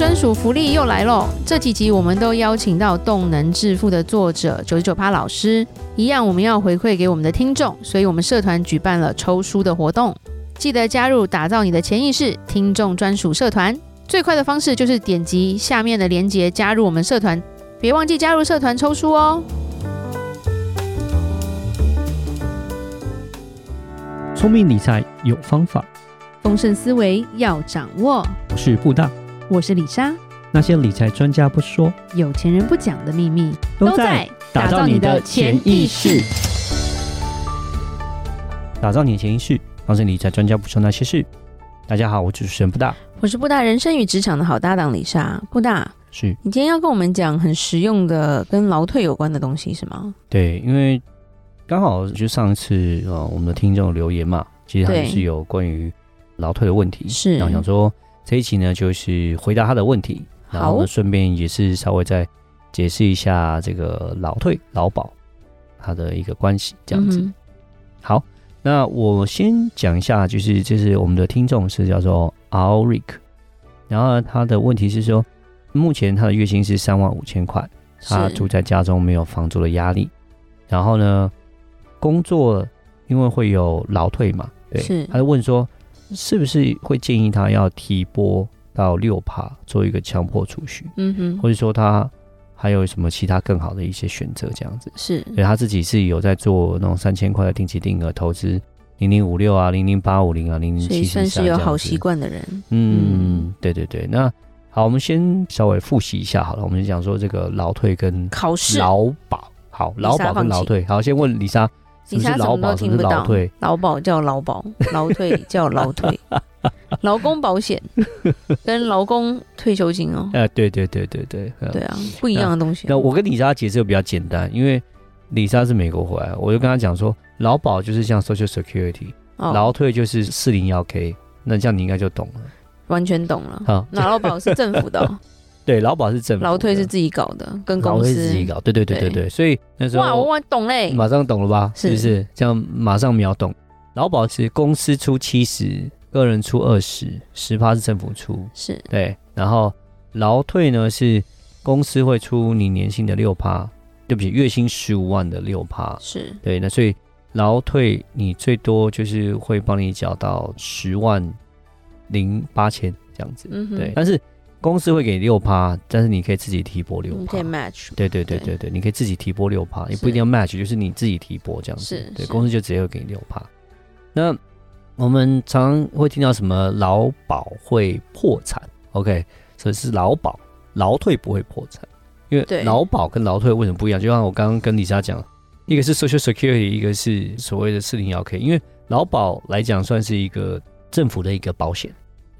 专属福利又来喽！这几集我们都邀请到动能致富的作者九十九趴老师，一样我们要回馈给我们的听众，所以我们社团举办了抽书的活动，记得加入打造你的潜意识听众专属社团。最快的方式就是点击下面的链接加入我们社团，别忘记加入社团抽书哦！聪明理财有方法，丰盛思维要掌握。我是布大。我是李莎，那些理财专家不说，有钱人不讲的秘密，都在打造你的潜意识。打造你的潜意识，发现理财专家不说那些事。大家好，我是主持人布大，我是布大人生与职场的好搭档李莎。布大，是你今天要跟我们讲很实用的跟劳退有关的东西是吗？对，因为刚好就上一次呃，我们的听众留言嘛，其实还是有关于劳退的问题，是然后想说。这一期呢，就是回答他的问题，然后呢，顺便也是稍微再解释一下这个老退、劳保它的一个关系，这样子。嗯、好，那我先讲一下，就是就是我们的听众是叫做 Alric，然后他的问题是说，目前他的月薪是三万五千块，他住在家中没有房租的压力，然后呢，工作因为会有劳退嘛，对，是。他就问说。是不是会建议他要提拨到六趴做一个强迫储蓄？嗯哼，或者说他还有什么其他更好的一些选择？这样子是，因为他自己是有在做那种三千块的定期定额投资，零零五六啊，零零八五零啊，零零七四三，算是有好习惯的人。嗯，对对对。那好，我们先稍微复习一下好了。我们就讲说这个劳退跟考试劳保。好，劳保跟劳退。好，先问李莎。你啥什么都听不到。劳保叫劳保，劳退 叫劳退，劳工保险 跟劳工退休金哦。哎，对对对对对，对啊，不一样的东西。那我跟李莎解释比较简单，因为李莎是美国回来，我就跟她讲说，劳保就是像 Social Security，劳退就是四零幺 K，那这样你应该就懂了，完全懂了。好，那劳保是政府的。对，劳保是政府，劳退是自己搞的，跟公司自己搞。对对对对对，所以那时候哇，我懂嘞，马上懂了吧？是不是？这样马上秒懂。劳保是公司出七十，个人出二十，十趴是政府出，是对。然后劳退呢是公司会出你年薪的六趴，对不起，月薪十五万的六趴，是对。那所以劳退你最多就是会帮你缴到十万零八千这样子，嗯哼，对，但是。公司会给六趴，但是你可以自己提拨六趴，你可以 match。对对对对对，你可以自己提拨六趴，也不一定要 match，就是你自己提拨这样子。是，对，公司就直接会给你六趴。那我们常会听到什么劳保会破产？OK，所以是劳保，劳退不会破产，因为劳保跟劳退为什么不一样？就像我刚刚跟李莎讲，一个是 Social Security，一个是所谓的四零幺 K。因为劳保来讲算是一个政府的一个保险。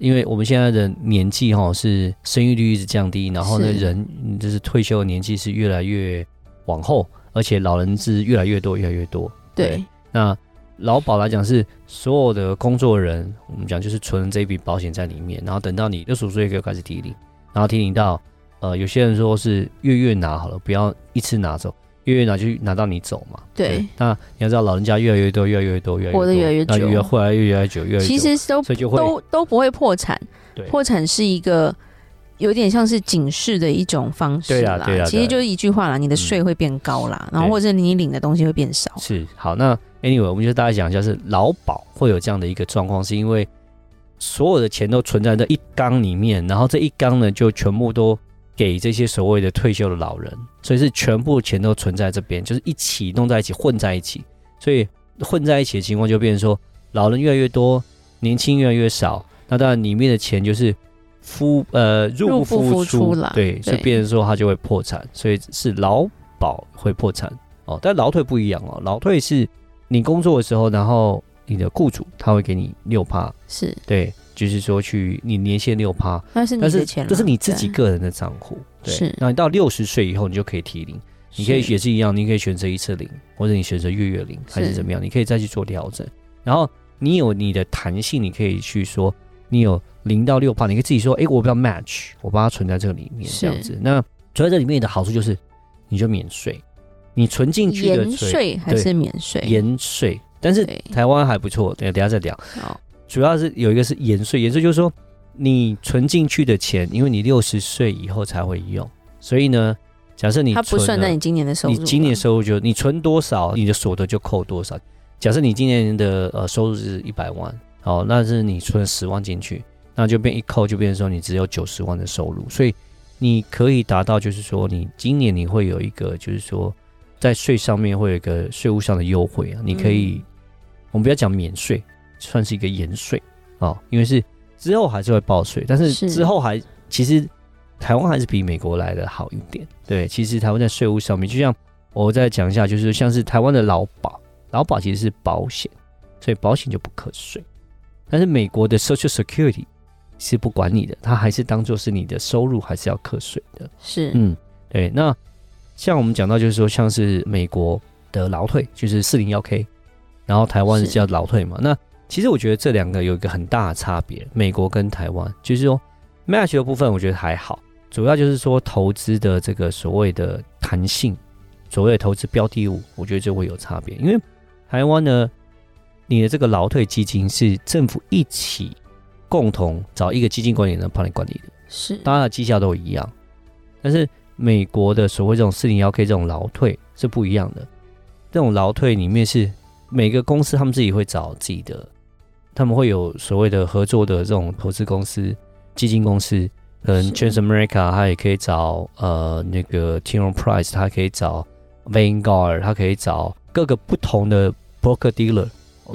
因为我们现在的年纪哈是生育率一直降低，然后呢人就是退休的年纪是越来越往后，而且老人是越来越多越来越多。对，对那劳保来讲是所有的工作人，我们讲就是存这一笔保险在里面，然后等到你六十五岁可以开始提领，然后提领到呃有些人说是月月拿好了，不要一次拿走。月月拿就拿到你走嘛，对。那你要知道，老人家越来越多，越来越多，越来越多，活得越来越久，越来越久，越来越。其实都所以就都都不会破产。破产是一个有点像是警示的一种方式啦。对，其实就是一句话啦，你的税会变高啦，然后或者你领的东西会变少。是好，那 anyway，我们就大概讲一下，是劳保会有这样的一个状况，是因为所有的钱都存在这一缸里面，然后这一缸呢就全部都。给这些所谓的退休的老人，所以是全部钱都存在这边，就是一起弄在一起，混在一起。所以混在一起的情况就变成说，老人越来越多，年轻越来越少。那当然里面的钱就是付呃入不敷出了，对，所以变成说他就会破产。所以是劳保会破产哦，但劳退不一样哦，劳退是你工作的时候，然后你的雇主他会给你六趴，是对。就是说，去你年限六趴，那是你的钱，这是你自己个人的账户。对，是。那你到六十岁以后，你就可以提零，你可以也是一样，你可以选择一次零，或者你选择月月零，还是怎么样？你可以再去做调整。然后你有你的弹性，你可以去说，你有零到六趴，你可以自己说，哎，我不要 match，我把它存在这个里面，这样子。那存在这里面的好处就是，你就免税，你存进去的税还是免税？延税，但是台湾还不错，等下等下再聊。好。主要是有一个是延税，延税就是说，你存进去的钱，因为你六十岁以后才会用，所以呢，假设你它不算在你今年的收入，你今年收入就你存多少，你的所得就扣多少。假设你今年的呃收入是一百万，好，那是你存十万进去，那就变一扣就变成说你只有九十万的收入，所以你可以达到就是说你今年你会有一个就是说在税上面会有一个税务上的优惠啊，你可以、嗯、我们不要讲免税，算是一个延税啊，因为是。之后还是会报税，但是之后还其实台湾还是比美国来的好一点。对，其实台湾在税务上面，就像我再讲一下，就是像是台湾的劳保，劳保其实是保险，所以保险就不课税。但是美国的 Social Security 是不管你的，它还是当做是你的收入，还是要课税的。是，嗯，对。那像我们讲到，就是说像是美国的劳退，就是四零幺 K，然后台湾是叫劳退嘛，那。其实我觉得这两个有一个很大的差别，美国跟台湾，就是说 match 的部分我觉得还好，主要就是说投资的这个所谓的弹性，所谓的投资标的物，我觉得就会有差别。因为台湾呢，你的这个劳退基金是政府一起共同找一个基金管理人帮你管理的，是，大家的绩效都一样。但是美国的所谓这种四零幺 K 这种劳退是不一样的，这种劳退里面是每个公司他们自己会找自己的。他们会有所谓的合作的这种投资公司、基金公司，可能 Transamerica，他也可以找呃那个 t i r o n Price，他可以找 Vanguard，他可以找各个不同的 broker dealer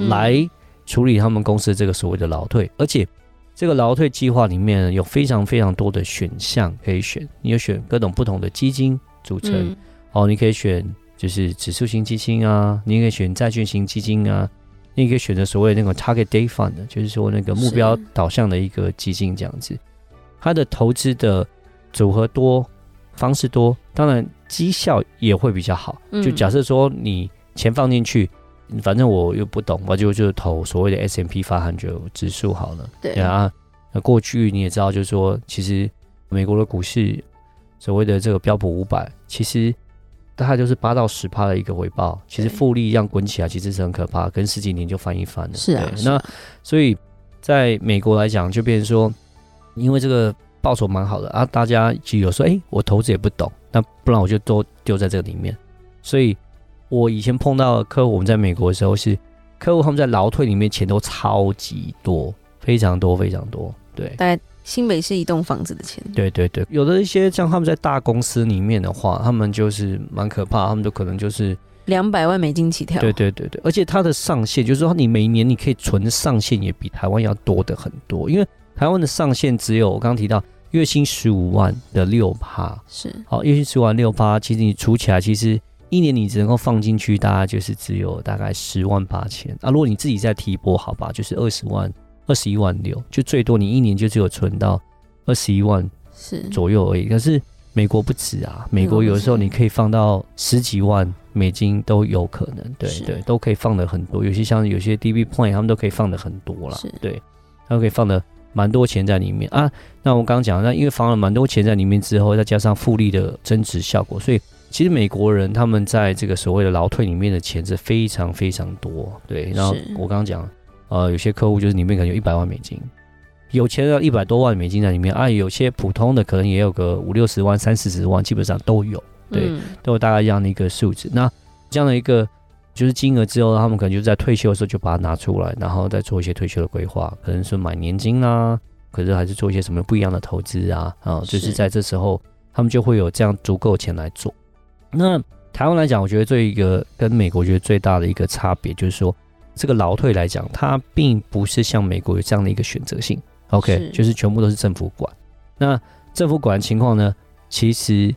来处理他们公司的这个所谓的劳退，嗯、而且这个劳退计划里面有非常非常多的选项可以选，你有选各种不同的基金组成，嗯、哦，你可以选就是指数型基金啊，你也可以选债券型基金啊。你可以选择所谓的那个 target date fund，就是说那个目标导向的一个基金这样子，它的投资的组合多，方式多，当然绩效也会比较好。就假设说你钱放进去，反正我又不懂，我就就投所谓的 S M P 发行就指数好了。对啊，那过去你也知道，就是说其实美国的股市所谓的这个标普五百，其实。大概就是八到十趴的一个回报，其实复利一样滚起来，其实是很可怕，跟十几年就翻一番了。是啊，对，是啊，那所以在美国来讲，就变成说，因为这个报酬蛮好的啊，大家就有说，哎、欸，我投资也不懂，那不然我就都丢在这个里面。所以我以前碰到的客户，我们在美国的时候是客户，他们在劳退里面钱都超级多，非常多，非常多，对。新北市一栋房子的钱，对对对，有的一些像他们在大公司里面的话，他们就是蛮可怕，他们都可能就是两百万美金起跳。对对对对，而且它的上限就是说，你每年你可以存的上限也比台湾要多的很多，因为台湾的上限只有我刚刚提到月薪十五万的六趴，是好，月薪十五万六趴，其实你除起来，其实一年你只能够放进去，大概就是只有大概十万八千啊。如果你自己再提拨，好吧，就是二十万。二十一万六，就最多你一年就只有存到二十一万是左右而已。可是美国不止啊，美国有的时候你可以放到十几万美金都有可能，对对，都可以放的很多。有些像有些 DB Point，他们都可以放的很多了，对，他们可以放的蛮多钱在里面啊。那我刚刚讲，那因为放了蛮多钱在里面之后，再加上复利的增值效果，所以其实美国人他们在这个所谓的劳退里面的钱是非常非常多。对，然后我刚刚讲。呃，有些客户就是里面可能有一百万美金，有钱的一百多万美金在里面啊。有些普通的可能也有个五六十万、三四十万，基本上都有，对，嗯、都有大概这样的一个数字。那这样的一个就是金额之后，他们可能就在退休的时候就把它拿出来，然后再做一些退休的规划，可能是买年金啊，可是还是做一些什么不一样的投资啊啊，就是在这时候他们就会有这样足够钱来做。那台湾来讲，我觉得这一个跟美国觉得最大的一个差别就是说。这个劳退来讲，它并不是像美国有这样的一个选择性，OK，是就是全部都是政府管。那政府管的情况呢，其实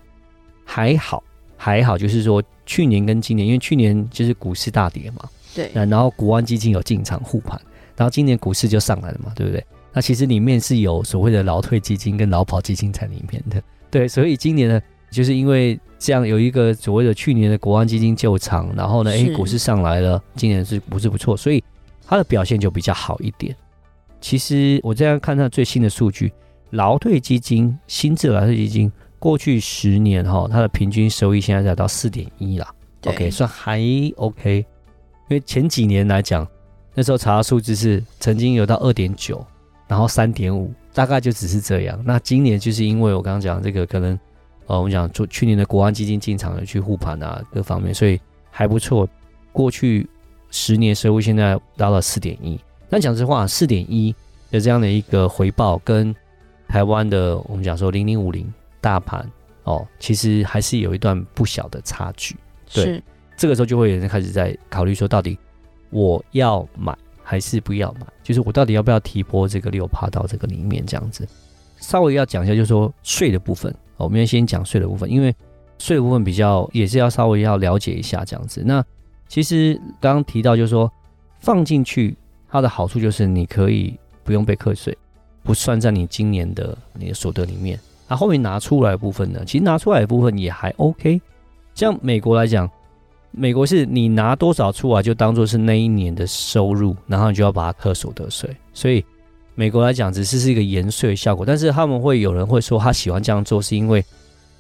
还好，还好，就是说去年跟今年，因为去年就是股市大跌嘛，对，然后国安基金有进场护盘，然后今年股市就上来了嘛，对不对？那其实里面是有所谓的劳退基金跟劳保基金在里面的，对，所以今年呢，就是因为。这样有一个所谓的去年的国安基金救场，然后呢，哎，股市上来了，今年是股市不错？所以它的表现就比较好一点。其实我这样看它最新的数据，劳退基金新制劳退基金过去十年哈，它的平均收益现在达到四点一了，OK，算还 OK。因为前几年来讲，那时候查的数字是曾经有到二点九，然后三点五，大概就只是这样。那今年就是因为我刚刚讲这个，可能呃，我们讲做去年的国安基金进场的去护盘啊，各方面，所以还不错。过去十年收益现在达到四点一。但讲实话，四点一的这样的一个回报，跟台湾的我们讲说零零五零大盘哦，其实还是有一段不小的差距。对，是这个时候就会有人开始在考虑说，到底我要买还是不要买？就是我到底要不要提拨这个六趴到这个里面这样子？稍微要讲一下，就是说税的部分，我们要先讲税的部分，因为税的部分比较也是要稍微要了解一下这样子。那其实刚刚提到，就是说放进去。它的好处就是你可以不用被课税，不算在你今年的你的所得里面。那后面拿出来部分呢？其实拿出来部分也还 OK。像美国来讲，美国是你拿多少出来就当做是那一年的收入，然后你就要把它课所得税。所以美国来讲只是是一个延税效果。但是他们会有人会说他喜欢这样做，是因为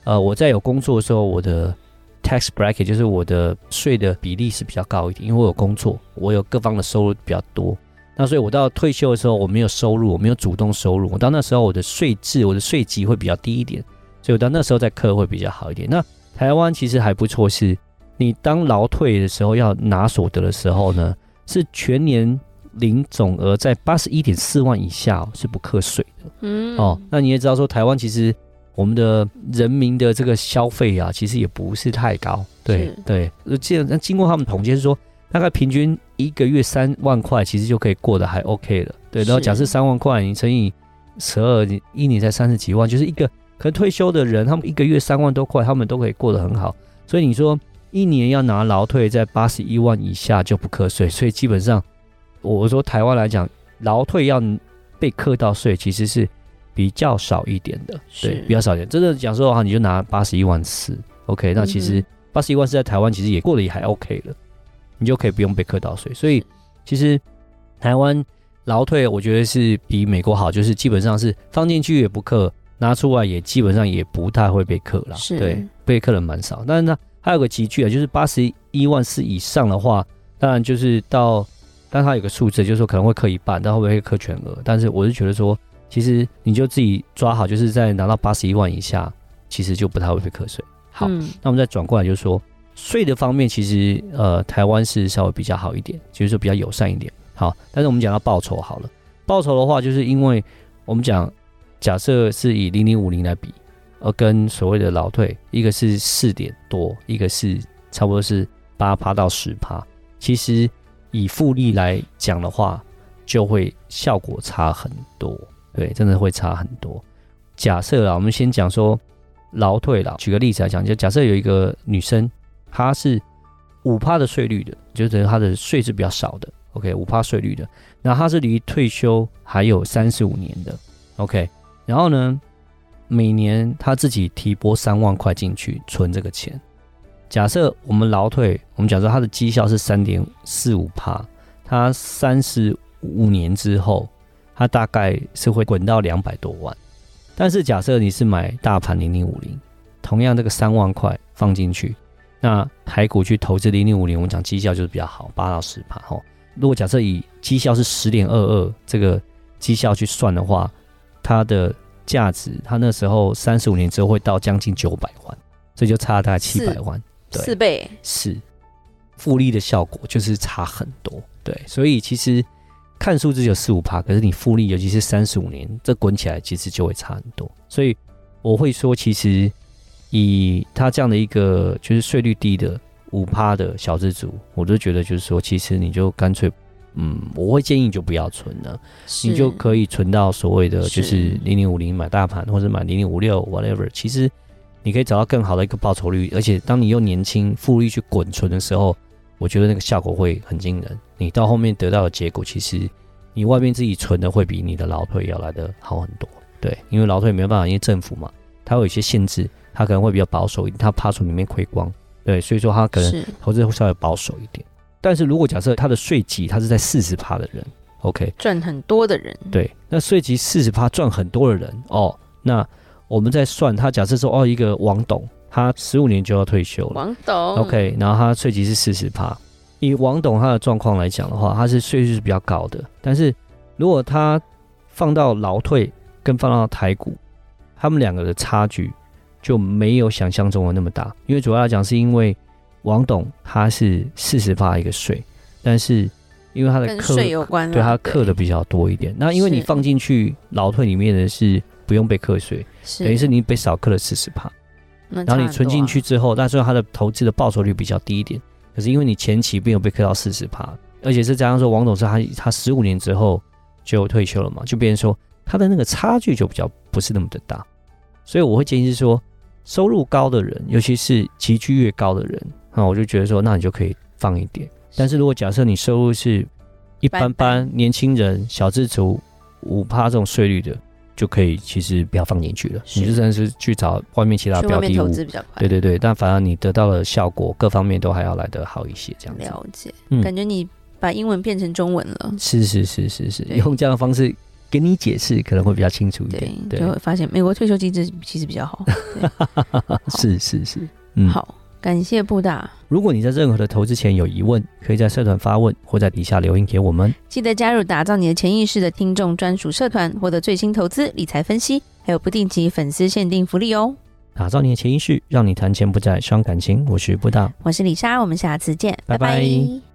呃我在有工作的时候我的。Tax bracket 就是我的税的比例是比较高一点，因为我有工作，我有各方的收入比较多。那所以我到退休的时候，我没有收入，我没有主动收入。我到那时候，我的税制、我的税级会比较低一点，所以我到那时候再课会比较好一点。那台湾其实还不错，是你当劳退的时候要拿所得的时候呢，是全年领总额在八十一点四万以下是不课税的。嗯，哦，那你也知道说台湾其实。我们的人民的这个消费啊，其实也不是太高，对是对。这样，那经过他们统计是说，大概平均一个月三万块，其实就可以过得还 OK 了，对。然后假设三万块，你乘以十二，你一年才三十几万，就是一个可能退休的人，他们一个月三万多块，他们都可以过得很好。所以你说一年要拿劳退在八十一万以下就不课税，所以基本上我说台湾来讲，劳退要被课到税，其实是。比较少一点的，对，比较少一点。真的讲说的话，你就拿八十一万四，OK，那其实八十一万四在台湾其实也过得也还 OK 了，你就可以不用被课到税。所以其实台湾劳退我觉得是比美国好，就是基本上是放进去也不课，拿出来也基本上也不太会被课了，是对，被课的蛮少。但是呢，还有个级距啊，就是八十一万四以上的话，当然就是到，但它有个数字，就是说可能会刻一半，但会不会刻全额？但是我是觉得说。其实你就自己抓好，就是在拿到八十一万以下，其实就不太会被课税。好，嗯、那我们再转过来，就是说税的方面，其实呃台湾是稍微比较好一点，就是说比较友善一点。好，但是我们讲到报酬好了，报酬的话，就是因为我们讲假设是以零零五零来比，而跟所谓的老退，一个是四点多，一个是差不多是八趴到十趴，其实以复利来讲的话，就会效果差很多。对，真的会差很多。假设啊，我们先讲说劳退啦，举个例子来讲，就假设有一个女生，她是五趴的税率的，就等于她的税是比较少的。OK，五趴税率的，那她是离退休还有三十五年的。OK，然后呢，每年她自己提拨三万块进去存这个钱。假设我们老退，我们假设它的绩效是三点四五帕，它三十五年之后。它大概是会滚到两百多万，但是假设你是买大盘零零五零，同样这个三万块放进去，那台股去投资零零五零，我们讲绩效就是比较好，八到十帕哈。如果假设以绩效是十点二二这个绩效去算的话，它的价值，它那时候三十五年之后会到将近九百万，所以就差大概七百万，对，四倍是复利的效果就是差很多，对，所以其实。看数字有四五趴，可是你复利，尤其是三十五年，这滚起来其实就会差很多。所以我会说，其实以他这样的一个就是税率低的五趴的小资族，我都觉得就是说，其实你就干脆，嗯，我会建议你就不要存了，你就可以存到所谓的就是零零五零买大盘，或者买零零五六 whatever。其实你可以找到更好的一个报酬率，而且当你用年轻复利去滚存的时候。我觉得那个效果会很惊人，你到后面得到的结果，其实你外面自己存的会比你的劳退要来的好很多。对，因为劳退没有办法，因为政府嘛，它会有一些限制，它可能会比较保守一点，它怕从里面亏光。对，所以说它可能投资会稍微保守一点。是但是如果假设他的税级他是在四十趴的人，OK，赚很多的人，对，那税级四十趴赚很多的人哦，那我们在算，他假设说哦，一个王董。他十五年就要退休了，王董，OK，然后他税级是四十趴。以王董他的状况来讲的话，他是税率是比较高的。但是如果他放到劳退跟放到台股，他们两个的差距就没有想象中的那么大。因为主要来讲，是因为王董他是四十趴一个税，但是因为他的课对他课的比较多一点。那因为你放进去劳退里面的是不用被课税，等于是你被少课了四十趴。然后你存进去之后，但是他的投资的报酬率比较低一点。可是因为你前期没有被课到四十趴，而且是加上说王董事他他十五年之后就退休了嘛，就变成说他的那个差距就比较不是那么的大。所以我会建议是说，收入高的人，尤其是期居越高的人，那我就觉得说，那你就可以放一点。但是如果假设你收入是一般般，年轻人、小资族五趴这种税率的。就可以，其实不要放进去了，你就算是去找外面其他标的物，投资比较快。对对对，但反而你得到的效果各方面都还要来得好一些，这样子。了解，嗯，感觉你把英文变成中文了。是是是是是，用这样的方式给你解释，可能会比较清楚一点。对，就会发现美国退休机制其实比较好。是是是，嗯，好。感谢布大。如果你在任何的投资前有疑问，可以在社团发问，或在底下留言给我们。记得加入打造你的潜意识的听众专属社团，获得最新投资理财分析，还有不定期粉丝限定福利哦。打造你的潜意识，让你谈钱不再伤感情。我是布大，我是李莎，我们下次见，拜拜。拜拜。